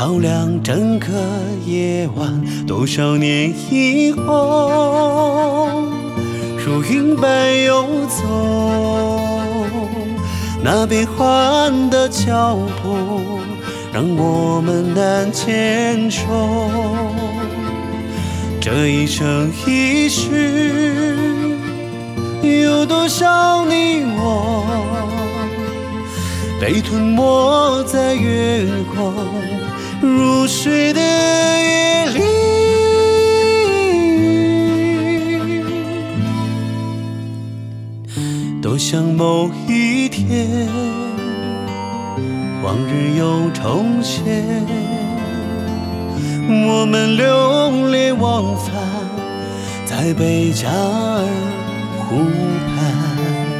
照亮整个夜晚，多少年以后，如云般游走，那变幻的脚步让我们难牵手。这一生一世，有多少你我被吞没在月光？入睡的夜里，多想某一天，往日又重现，我们流连忘返在贝加尔湖畔。